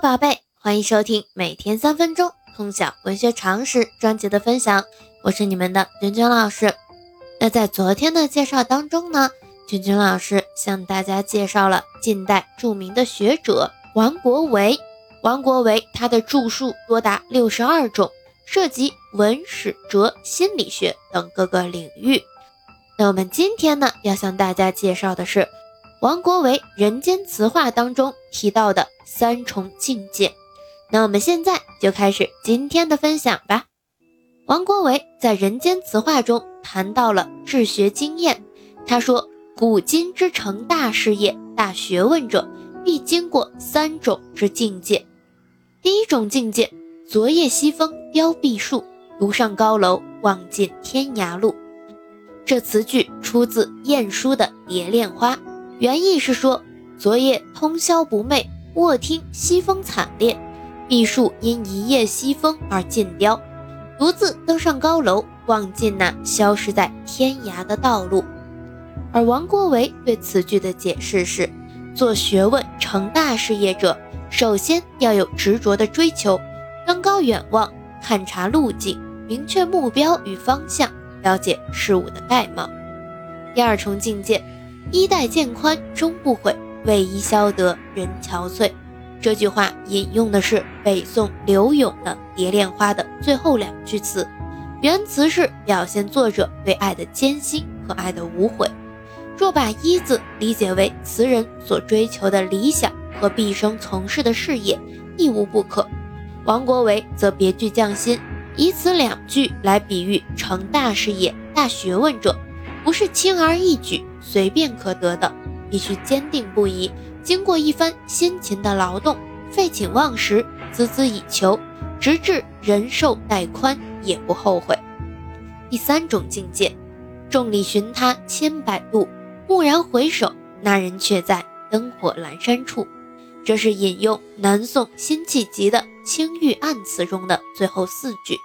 宝贝，欢迎收听每天三分钟通晓文学常识专辑的分享，我是你们的君君老师。那在昨天的介绍当中呢，君君老师向大家介绍了近代著名的学者王国维。王国维他的著述多达六十二种，涉及文史哲、心理学等各个领域。那我们今天呢，要向大家介绍的是。王国维《人间词话》当中提到的三重境界，那我们现在就开始今天的分享吧。王国维在《人间词话》中谈到了治学经验，他说：“古今之成大事业、大学问者，必经过三种之境界。第一种境界，昨夜西风凋碧树，独上高楼，望尽天涯路。”这词句出自晏殊的《蝶恋花》。原意是说，昨夜通宵不寐，卧听西风惨烈，碧树因一夜西风而尽凋，独自登上高楼，望尽那消失在天涯的道路。而王国维对此句的解释是：做学问成大事业者，首先要有执着的追求，登高远望，探察路径，明确目标与方向，了解事物的概貌。第二重境界。衣带渐宽终不悔，为伊消得人憔悴。这句话引用的是北宋刘永的《蝶恋花》的最后两句词，原词是表现作者对爱的艰辛和爱的无悔。若把“衣”字理解为词人所追求的理想和毕生从事的事业，亦无不可。王国维则别具匠心，以此两句来比喻成大事业、大学问者，不是轻而易举。随便可得的，必须坚定不移，经过一番辛勤的劳动，废寝忘食，孜孜以求，直至人寿带宽，也不后悔。第三种境界，众里寻他千百度，蓦然回首，那人却在灯火阑珊处。这是引用南宋辛弃疾的《青玉案》词中的最后四句。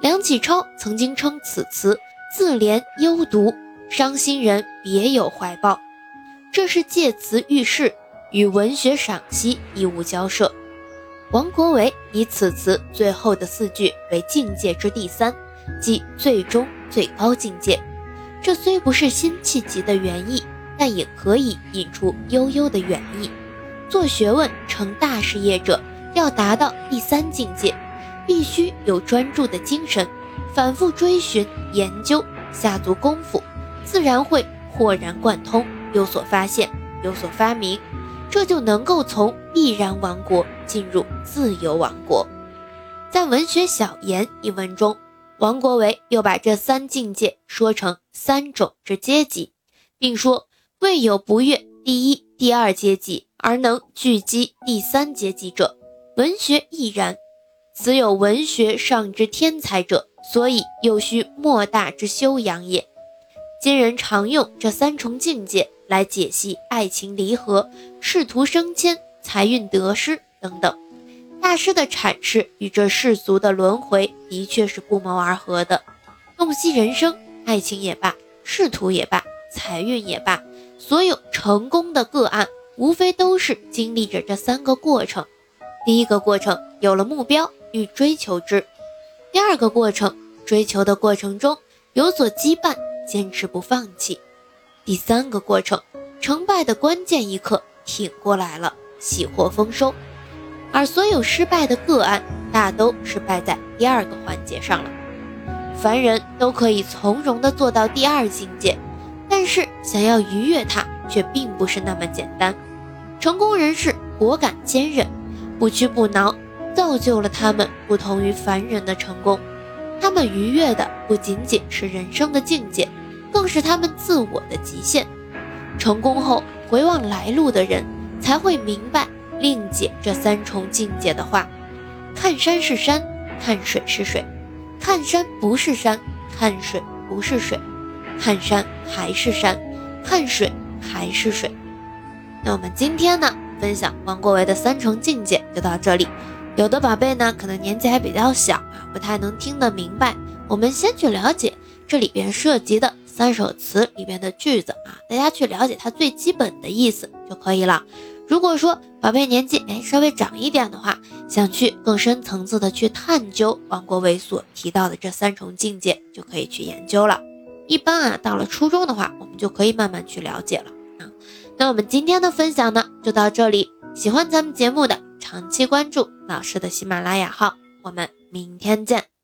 梁启超曾经称此词自怜幽独。伤心人别有怀抱，这是借词喻事，与文学赏析一无交涉。王国维以此词最后的四句为境界之第三，即最终最高境界。这虽不是辛弃疾的原意，但也可以引出悠悠的远意。做学问成大事业者，要达到第三境界，必须有专注的精神，反复追寻研究，下足功夫。自然会豁然贯通，有所发现，有所发明，这就能够从必然王国进入自由王国。在《文学小言》一文中，王国维又把这三境界说成三种之阶级，并说未有不越第一、第二阶级而能聚集第三阶级者，文学亦然。此有文学上之天才者，所以又需莫大之修养也。今人常用这三重境界来解析爱情离合、仕途升迁、财运得失等等。大师的阐释与这世俗的轮回的确是不谋而合的。洞悉人生，爱情也罢，仕途也罢，财运也罢，所有成功的个案，无非都是经历着这三个过程。第一个过程有了目标，欲追求之；第二个过程，追求的过程中有所羁绊。坚持不放弃，第三个过程，成败的关键一刻挺过来了，喜获丰收。而所有失败的个案，大都是败在第二个环节上了。凡人都可以从容地做到第二境界，但是想要逾越它，却并不是那么简单。成功人士果敢坚韧，不屈不挠，造就了他们不同于凡人的成功。他们逾越的不仅仅是人生的境界，更是他们自我的极限。成功后回望来路的人，才会明白另解这三重境界的话：看山是山，看水是水；看山不是山，看水不是水；看山还是山，看水还是水。那我们今天呢，分享王国维的三重境界就到这里。有的宝贝呢，可能年纪还比较小啊，不太能听得明白。我们先去了解这里边涉及的三首词里边的句子啊，大家去了解它最基本的意思就可以了。如果说宝贝年纪哎稍微长一点的话，想去更深层次的去探究王国维所提到的这三重境界，就可以去研究了。一般啊，到了初中的话，我们就可以慢慢去了解了啊。那我们今天的分享呢，就到这里。喜欢咱们节目的，长期关注老师的喜马拉雅号。我们明天见。